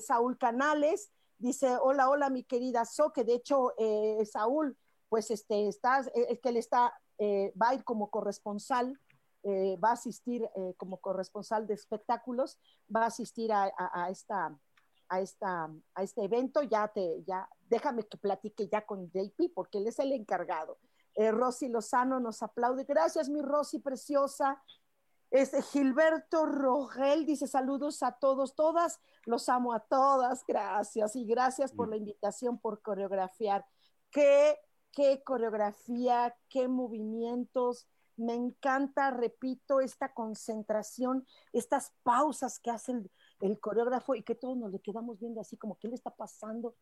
Saúl Canales, Dice, hola, hola, mi querida So, que de hecho eh, Saúl, pues este, está, eh, es que él está, eh, va a ir como corresponsal, va a asistir como corresponsal de espectáculos, va a asistir a, esta, a, esta, a este evento, ya te, ya, déjame que platique ya con JP, porque él es el encargado. Rosy Lozano nos aplaude. Gracias, mi Rosy preciosa. Este, Gilberto Rogel dice saludos a todos, todas, los amo a todas, gracias y gracias por la invitación, por coreografiar. Qué, qué coreografía, qué movimientos, me encanta, repito, esta concentración, estas pausas que hace el, coreógrafo y que todos nos le quedamos viendo así como qué le está pasando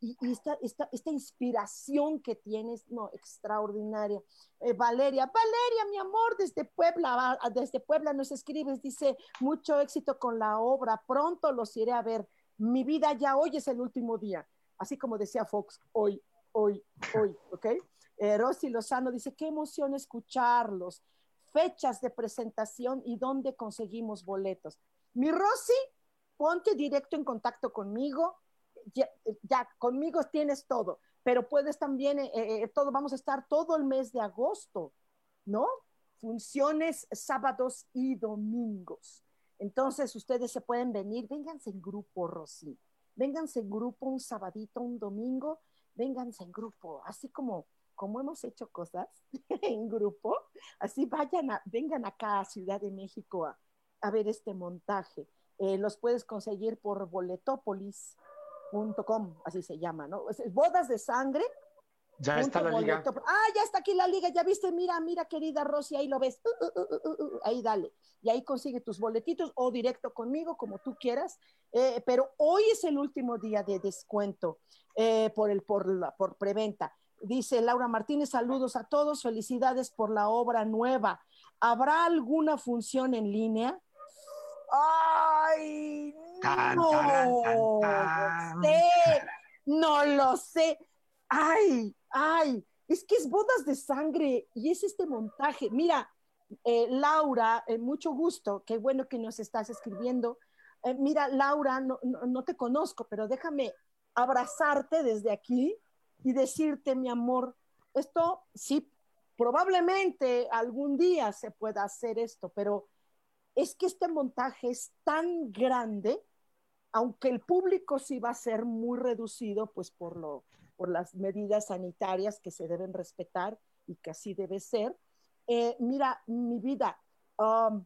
y, esta, esta, inspiración que tienes, no, extraordinaria. Eh, Valeria, Valeria, mi amor, desde Puebla, desde Puebla nos escribes, dice, mucho éxito con la obra, pronto los iré a ver. Mi vida ya hoy es el último día, así como decía Fox, hoy, hoy, hoy, ¿ok? Eh, Rosy Lozano dice, qué emoción escucharlos, fechas de presentación y dónde conseguimos boletos. Mi Rosy, ponte directo en contacto conmigo, ya, conmigo tienes todo, pero puedes también, eh, eh, todo, vamos a estar todo el mes de agosto, ¿no? Funciones sábados y domingos. Entonces ustedes se pueden venir, vénganse en grupo, Rosy, vénganse en grupo un sabadito, un domingo, vénganse en grupo, así como como hemos hecho cosas en grupo, así vayan, a, vengan acá a Ciudad de México a, ver este montaje. Eh, los puedes conseguir por boletopolis.com, así se llama, ¿no? bodas de sangre. Ya está la liga. Ah, ya está aquí la liga, ya viste, mira, mira, querida Rosy, ahí lo ves. Uh, uh, uh, ahí dale. Y ahí consigue tus boletitos o directo conmigo, como tú quieras. Eh, pero hoy es el último día de descuento eh, por, el, por, la, por preventa. Dice Laura Martínez, saludos a todos, felicidades por la obra nueva. ¿Habrá alguna función en línea? Ay, no sé, no lo sé. Ay, ay, es que es bodas de sangre y es este montaje. Mira, eh, Laura, eh, mucho gusto, qué bueno que nos estás escribiendo. Eh, mira, Laura, no te conozco, pero déjame abrazarte desde aquí y decirte, mi amor, esto sí, probablemente algún día se pueda hacer esto, pero es que este montaje es tan grande, aunque el público sí va a ser muy reducido, pues por, lo, por las medidas sanitarias que se deben respetar y que así debe ser. Eh, mira, mi vida, um,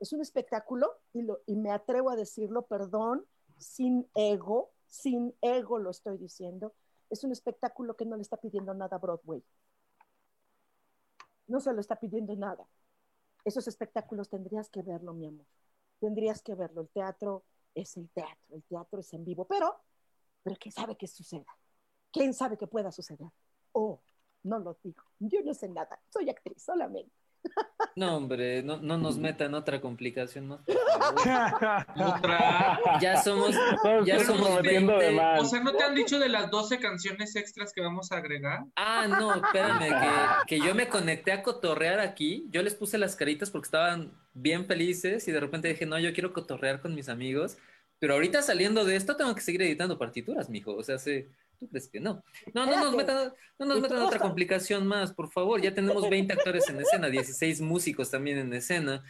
es un espectáculo y, y me atrevo a decirlo, perdón, sin ego, sin ego lo estoy diciendo, es un espectáculo que no le está pidiendo nada a Broadway. No se lo está pidiendo nada. Esos espectáculos tendrías que verlo, mi amor. Tendrías que verlo. El teatro es el teatro, el teatro es en vivo, pero, pero quién sabe qué suceda. ¿Quién sabe qué pueda suceder? Oh, no lo digo. Yo no sé nada. Soy actriz solamente. No, hombre, no, no nos metan otra complicación más. Otra. Ya somos, ya somos 20. O sea, ¿no te han dicho de las 12 canciones extras que vamos a agregar? Ah, no, espérame, que, que yo me conecté a cotorrear aquí. Yo les puse las caritas porque estaban bien felices y de repente dije, no, yo quiero cotorrear con mis amigos. Pero ahorita saliendo de esto tengo que seguir editando partituras, mijo. O sea, se ¿Tú crees que no? No, no nos metan, no nos metan otra complicación más, por favor. Ya tenemos 20 actores en escena, 16 músicos también en escena.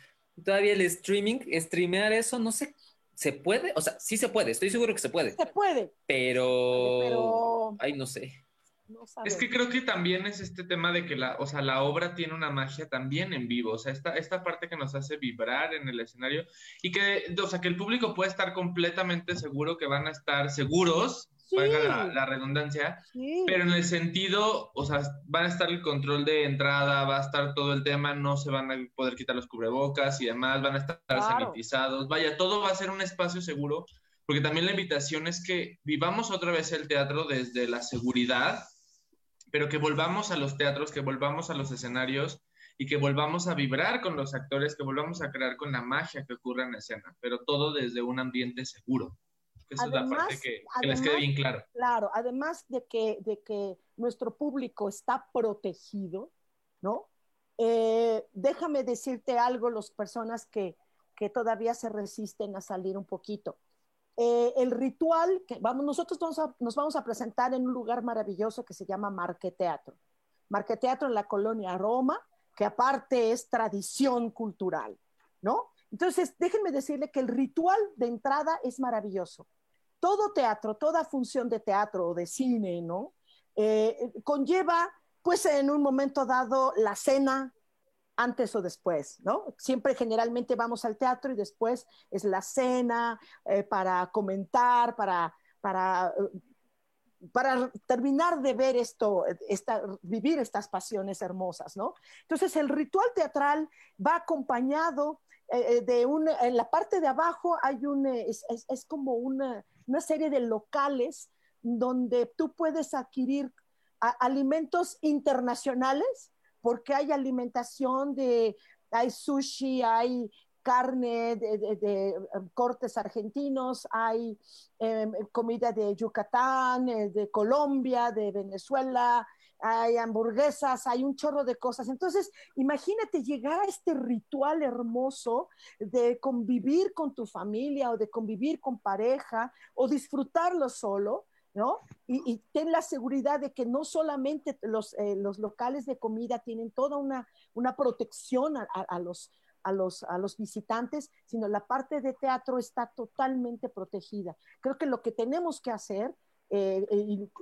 todavía el streaming, streamear eso, no sé, ¿se puede? O sea, sí se puede, estoy seguro que se puede. Se puede. Pero, Pero- ay, no sé. No Es que creo que también es este tema de que la, o sea, la obra tiene una magia también en vivo, o sea, esta, esta parte que nos hace vibrar en el escenario y que, o sea, que el público puede estar completamente seguro que van a estar seguros, Sí. valga la, la redundancia, Sí. pero en el sentido, o sea, van a estar el control de entrada, va a estar todo el tema, no se van a poder quitar los cubrebocas y demás, van a estar Claro. sanitizados, vaya, todo va a ser un espacio seguro, porque también la invitación es que vivamos otra vez el teatro desde la seguridad, pero que volvamos a los teatros, que volvamos a los escenarios y que volvamos a vibrar con los actores, que volvamos a crear con la magia que ocurre en escena, pero todo desde un ambiente seguro. Esa es la Además- parte que, que les quede además- bien claro. Claro, además de que, de que nuestro público está protegido, ¿no? Eh, déjame decirte algo, las personas que, que todavía se resisten a salir un poquito. Eh, el ritual, que vamos, nosotros vamos a- nos vamos a presentar en un lugar maravilloso que se llama Marqueteatro. Marqueteatro en la colonia Roma, que aparte es tradición cultural, ¿no? Entonces, déjenme decirle que el ritual de entrada es maravilloso todo teatro, toda función de teatro o de cine, ¿no? Eh, conlleva, pues en un momento dado, la cena antes o después, ¿no? Siempre generalmente vamos al teatro y después es la cena eh, para comentar, para, para, eh, para terminar de ver esto, esta, vivir estas pasiones hermosas, ¿no? Entonces el ritual teatral va acompañado eh, de un, en la parte de abajo hay un, eh, es, es, como una, una serie de locales donde tú puedes adquirir alimentos internacionales, porque hay alimentación de, hay sushi, hay carne de, de, de cortes argentinos, hay eh, comida de Yucatán, eh, de Colombia, de Venezuela, hay hamburguesas, hay un chorro de cosas. Entonces, imagínate llegar a este ritual hermoso de convivir con tu familia o de convivir con pareja o disfrutarlo solo, ¿no? Y, ten la seguridad de que no solamente los, eh, los locales de comida tienen toda una, una protección a, los, a los, a los visitantes, sino la parte de teatro está totalmente protegida. Creo que lo que tenemos que hacer, eh,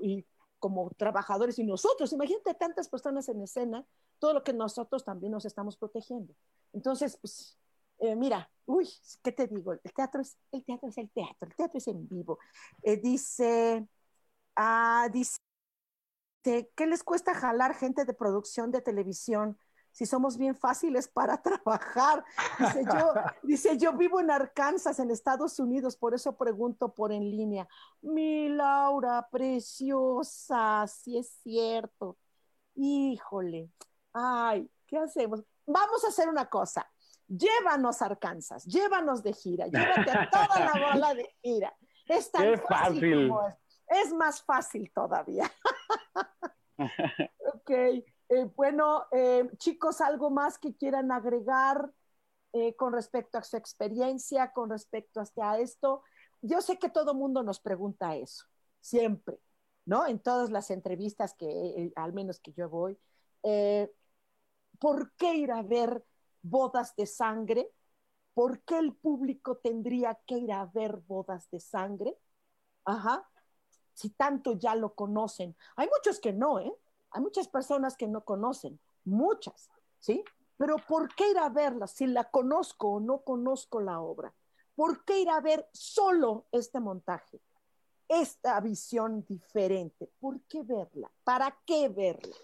y, como trabajadores y nosotros, imagínate tantas personas en escena, todo lo que nosotros también nos estamos protegiendo. Entonces, pues, eh, mira, uy, ¿qué te digo? El teatro es el teatro, es el teatro, el teatro es en vivo. Eh, dice, ah, dice, ¿qué les cuesta jalar gente de producción de televisión? Si somos bien fáciles para trabajar. Dice yo, dice, yo vivo en Arkansas, en Estados Unidos, por eso pregunto por en línea. Mi Laura, preciosa, si es cierto. Híjole, ay, ¿qué hacemos? Vamos a hacer una cosa. Llévanos a Arkansas, llévanos de gira, llévate a toda la bola de gira. Es tan Qué fácil, fácil. como es. Es más fácil todavía. ok. Eh, bueno, eh, chicos, ¿algo más que quieran agregar eh, con respecto a su experiencia, con respecto hasta esto? Yo sé que todo mundo nos pregunta eso, siempre, ¿no? En todas las entrevistas que, al menos que yo voy, ¿por qué ir a ver bodas de sangre? ¿Por qué el público tendría que ir a ver bodas de sangre? Ajá. Si tanto ya lo conocen. Hay muchos que no, ¿eh? Hay muchas personas que no conocen, muchas, ¿sí? Pero ¿por qué ir a verla si la conozco o no conozco la obra? ¿Por qué ir a ver solo este montaje? Esta visión diferente. ¿Por qué verla? ¿Para qué verla?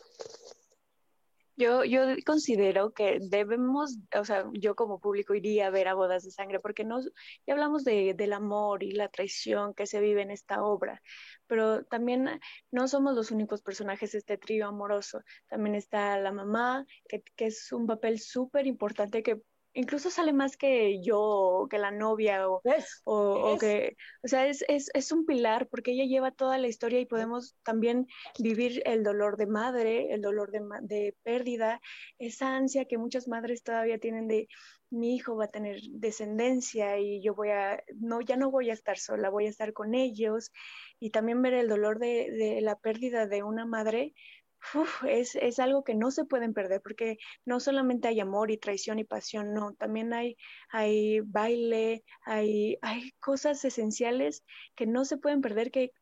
Yo, yo considero que debemos, o sea, yo como público iría a ver a Bodas de Sangre, porque no, ya hablamos de, del amor y la traición que se vive en esta obra, pero también no somos los únicos personajes de este trío amoroso. También está la mamá, que, que es un papel súper importante que incluso sale más que yo, que la novia, o, ¿Ves? o, que, o sea, es, es, es un pilar porque ella lleva toda la historia y podemos también vivir el dolor de madre, el dolor de, de pérdida, esa ansia que muchas madres todavía tienen de mi hijo va a tener descendencia y yo voy a, no, ya no voy a estar sola, voy a estar con ellos y también ver el dolor de, de la pérdida de una madre es, es, algo que no se pueden perder porque no solamente hay amor y traición y pasión, no, también hay, hay baile, hay, hay cosas esenciales que no se pueden perder que,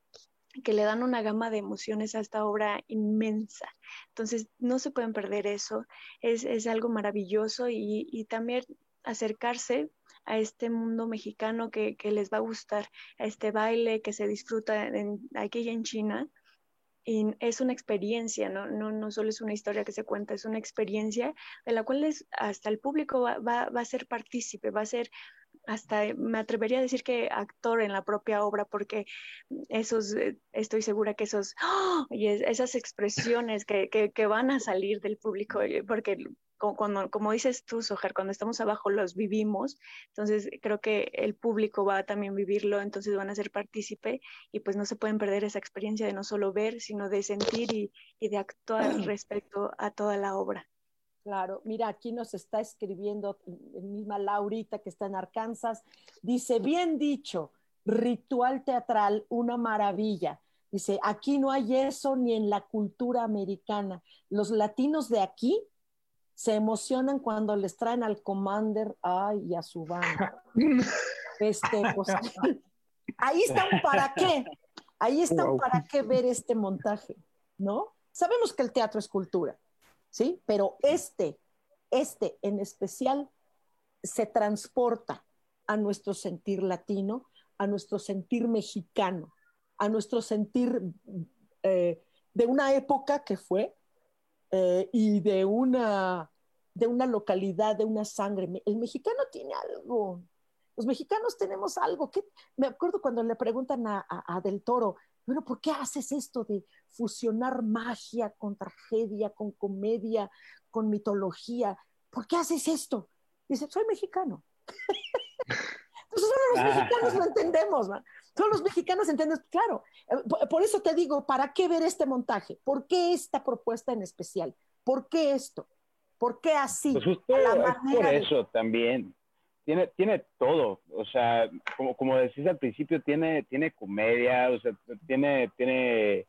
que le dan una gama de emociones a esta obra inmensa. Entonces, no se pueden perder eso, es, es algo maravilloso y, y también acercarse a este mundo mexicano que, que, les va a gustar, a este baile que se disfruta en, aquí en China, y es una experiencia, ¿no? No, no solo es una historia que se cuenta, es una experiencia de la cual es, hasta el público va, va, va a ser partícipe, va a ser hasta me atrevería a decir que actor en la propia obra, porque esos, eh, estoy segura que esos, ¡oh! y esas expresiones que, que, que, van a salir del público, eh, porque como, como dices tú, Sojar, cuando estamos abajo los vivimos, entonces creo que el público va a también vivirlo, entonces van a ser partícipe y pues no se pueden perder esa experiencia de no solo ver, sino de sentir y, y de actuar respecto a toda la obra. Claro, mira, aquí nos está escribiendo misma Laurita que está en Arkansas. Dice, bien dicho, ritual teatral, una maravilla. Dice, aquí no hay eso ni en la cultura americana. Los latinos de aquí se emocionan cuando les traen al commander ay, y a su banda. Este, pues, ahí están para qué, ahí están para qué ver este montaje, ¿no? Sabemos que el teatro es cultura, ¿sí? Pero este, este en especial, se transporta a nuestro sentir latino, a nuestro sentir mexicano, a nuestro sentir eh, de una época que fue eh, y de una, de una localidad, de una sangre. El mexicano tiene algo. Los mexicanos tenemos algo. que Me acuerdo cuando le preguntan a, a, a Del Toro, bueno, ¿por qué haces esto de fusionar magia con tragedia, con comedia, con mitología? ¿Por qué haces esto? Dice, soy mexicano. Entonces solo los mexicanos lo entendemos, man. Solo los mexicanos entienden, claro. Eh, por eso te digo, ¿para qué ver este montaje? ¿Por qué esta propuesta en especial? ¿Por qué esto? ¿Por qué así? Pues justo por eso también tiene, tiene todo, o sea, como, como decís al principio, tiene, tiene comedia, o sea, tiene, tiene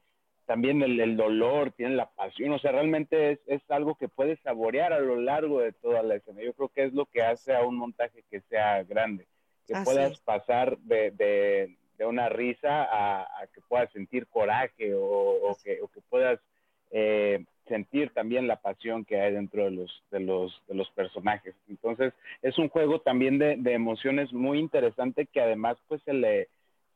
también el, el dolor, tiene la pasión, o sea, realmente es, es, algo que puedes saborear a lo largo de toda la escena. Yo creo que es lo que hace a un montaje que sea grande, que puedas es. pasar de, de, de, una risa a, a, que puedas sentir coraje o, o, que, o que puedas... Eh, sentir también la pasión que hay dentro de los, de los, de los personajes. Entonces, es un juego también de, de emociones muy interesante que además pues se le,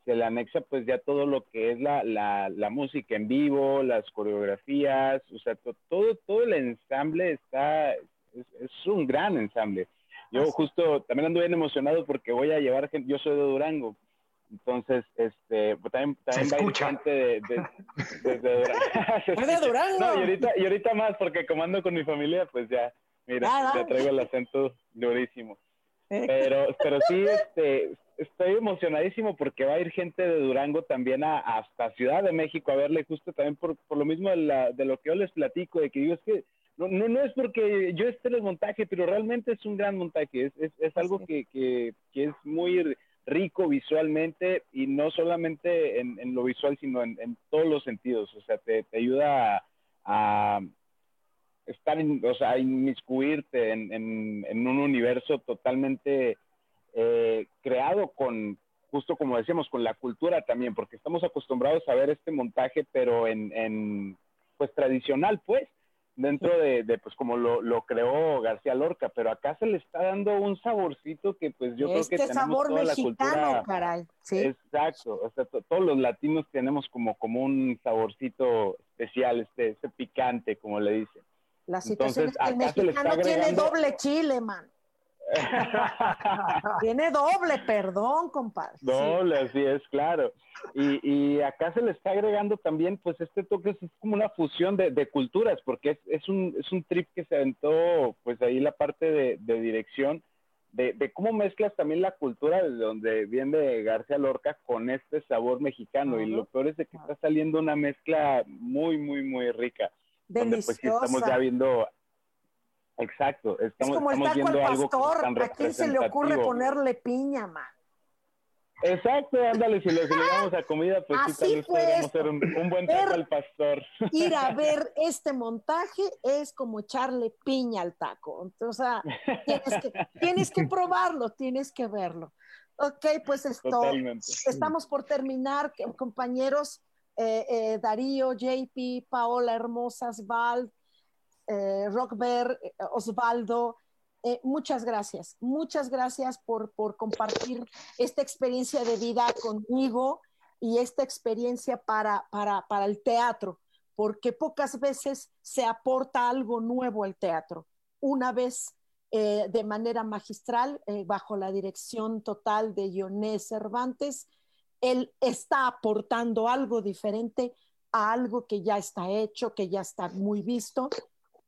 se le anexa pues ya todo lo que es la, la, la música en vivo, las coreografías, o sea, to, todo, todo el ensamble está, es, es un gran ensamble. Yo justo también ando bien emocionado porque voy a llevar gente, yo soy de Durango, entonces, este, pues también, también va a ir gente de, de, de, de Durango. Durango. No, y ahorita, y ahorita más, porque como ando con mi familia, pues ya, mira, ah, ya traigo el acento durísimo. Pero, pero sí, este, estoy emocionadísimo porque va a ir gente de Durango también a, hasta Ciudad de México a verle, justo también por, por lo mismo de, la, de lo que yo les platico, de que digo, es que no, no, no es porque yo esté en el montaje, pero realmente es un gran montaje, es, es, es algo que, que, que es muy rico visualmente y no solamente en, en lo visual, sino en, en, todos los sentidos. O sea, te, te ayuda a, estar, en, o sea, a inmiscuirte en, en un universo totalmente eh, creado con, justo como decíamos, con la cultura también, porque estamos acostumbrados a ver este montaje, pero en, en pues tradicional, pues dentro de, de, pues como lo, lo, creó García Lorca, pero acá se le está dando un saborcito que pues yo este creo que sabor tenemos toda mexicano, la cultura, caray. ¿sí? Exacto, o sea, todos los latinos tenemos como, como un saborcito especial, este, este picante, como le dicen. La situación Entonces, es que el mexicano tiene doble chile, man. Tiene doble, perdón, compadre. Doble, sí. así es, claro. Y, y, acá se le está agregando también, pues este toque es, como una fusión de, de culturas, porque es, es, un, es un trip que se aventó, pues ahí la parte de, de dirección, de, de, cómo mezclas también la cultura de donde viene García Lorca con este sabor mexicano. Uh -huh. Y lo peor es de que está saliendo una mezcla muy, muy, muy rica. Deliciosa. Donde pues sí estamos ya viendo Exacto, estamos, es como estamos el taco al pastor, ¿a quién se le ocurre ponerle piña, man? Exacto, ándale, si le, si a comida, pues sí, tal vez hacer un, buen taco al pastor. Ir a ver este montaje es como echarle piña al taco. Entonces, tienes que, tienes que probarlo, tienes que verlo. Ok, pues esto, estamos por terminar, compañeros. Eh, eh, Darío, JP, Paola Hermosas, Val, eh, eh, Osvaldo, eh, muchas gracias, muchas gracias por, por, compartir esta experiencia de vida conmigo y esta experiencia para, para, para el teatro, porque pocas veces se aporta algo nuevo al teatro. Una vez eh, de manera magistral, bajo la dirección total de Ioné Cervantes, él está aportando algo diferente a algo que ya está hecho, que ya está muy visto.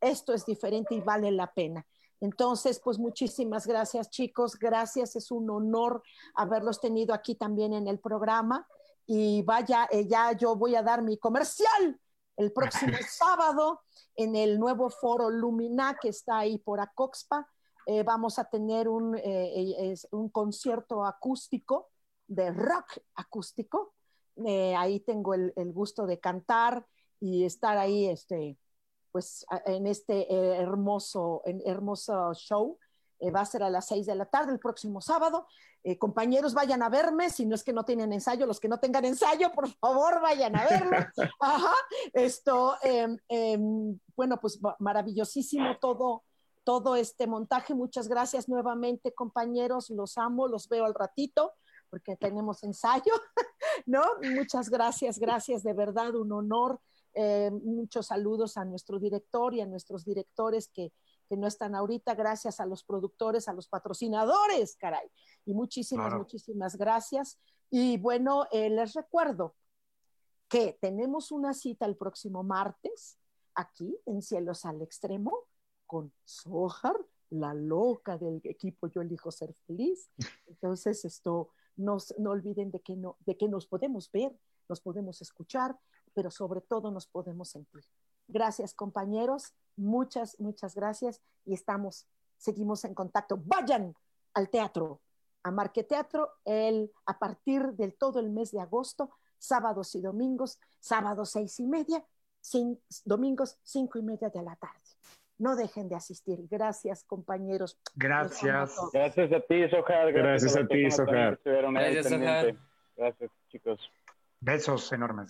Esto es diferente y vale la pena. Entonces, pues muchísimas gracias chicos, gracias, es un honor haberlos tenido aquí también en el programa. Y vaya, eh, ya yo voy a dar mi comercial el próximo sábado en el nuevo foro Lumina que está ahí por Acoxpa. Eh, vamos a tener un, eh, un, concierto acústico, de rock acústico. ahí tengo el, el, gusto de cantar y estar ahí este, pues en este eh, hermoso, hermoso show. Eh, va a ser a las seis de la tarde el próximo sábado. Eh, compañeros, vayan a verme, si no es que no tienen ensayo, los que no tengan ensayo, por favor, vayan a verlo. Ajá, esto, em, em, bueno, pues maravillosísimo todo, todo este montaje. Muchas gracias nuevamente, compañeros, los amo, los veo al ratito porque tenemos ensayo, ¿no? Muchas gracias, gracias, de verdad, un honor eh, muchos saludos a nuestro director y a nuestros directores que, que, no están ahorita. Gracias a los productores, a los patrocinadores, caray. Y muchísimas, muchísimas gracias. Y bueno, eh, les recuerdo que tenemos una cita el próximo martes aquí en Cielos al Extremo con Sohar, la loca del equipo Yo elijo ser feliz. Entonces, esto, no, no olviden de que, no, de que nos podemos ver, nos podemos escuchar pero sobre todo nos podemos sentir. Gracias, compañeros. Muchas, muchas gracias y estamos, seguimos en contacto. Vayan al teatro, a Marqueteatro, el, a partir del todo el mes de agosto, sábados y domingos, sábados seis y media, domingos cinco y media de la tarde. No dejen de asistir. Gracias, compañeros. Gracias. Gracias a ti, Sojar. Gracias, a ti, Sojar. Gracias, Gracias, chicos. Besos enormes.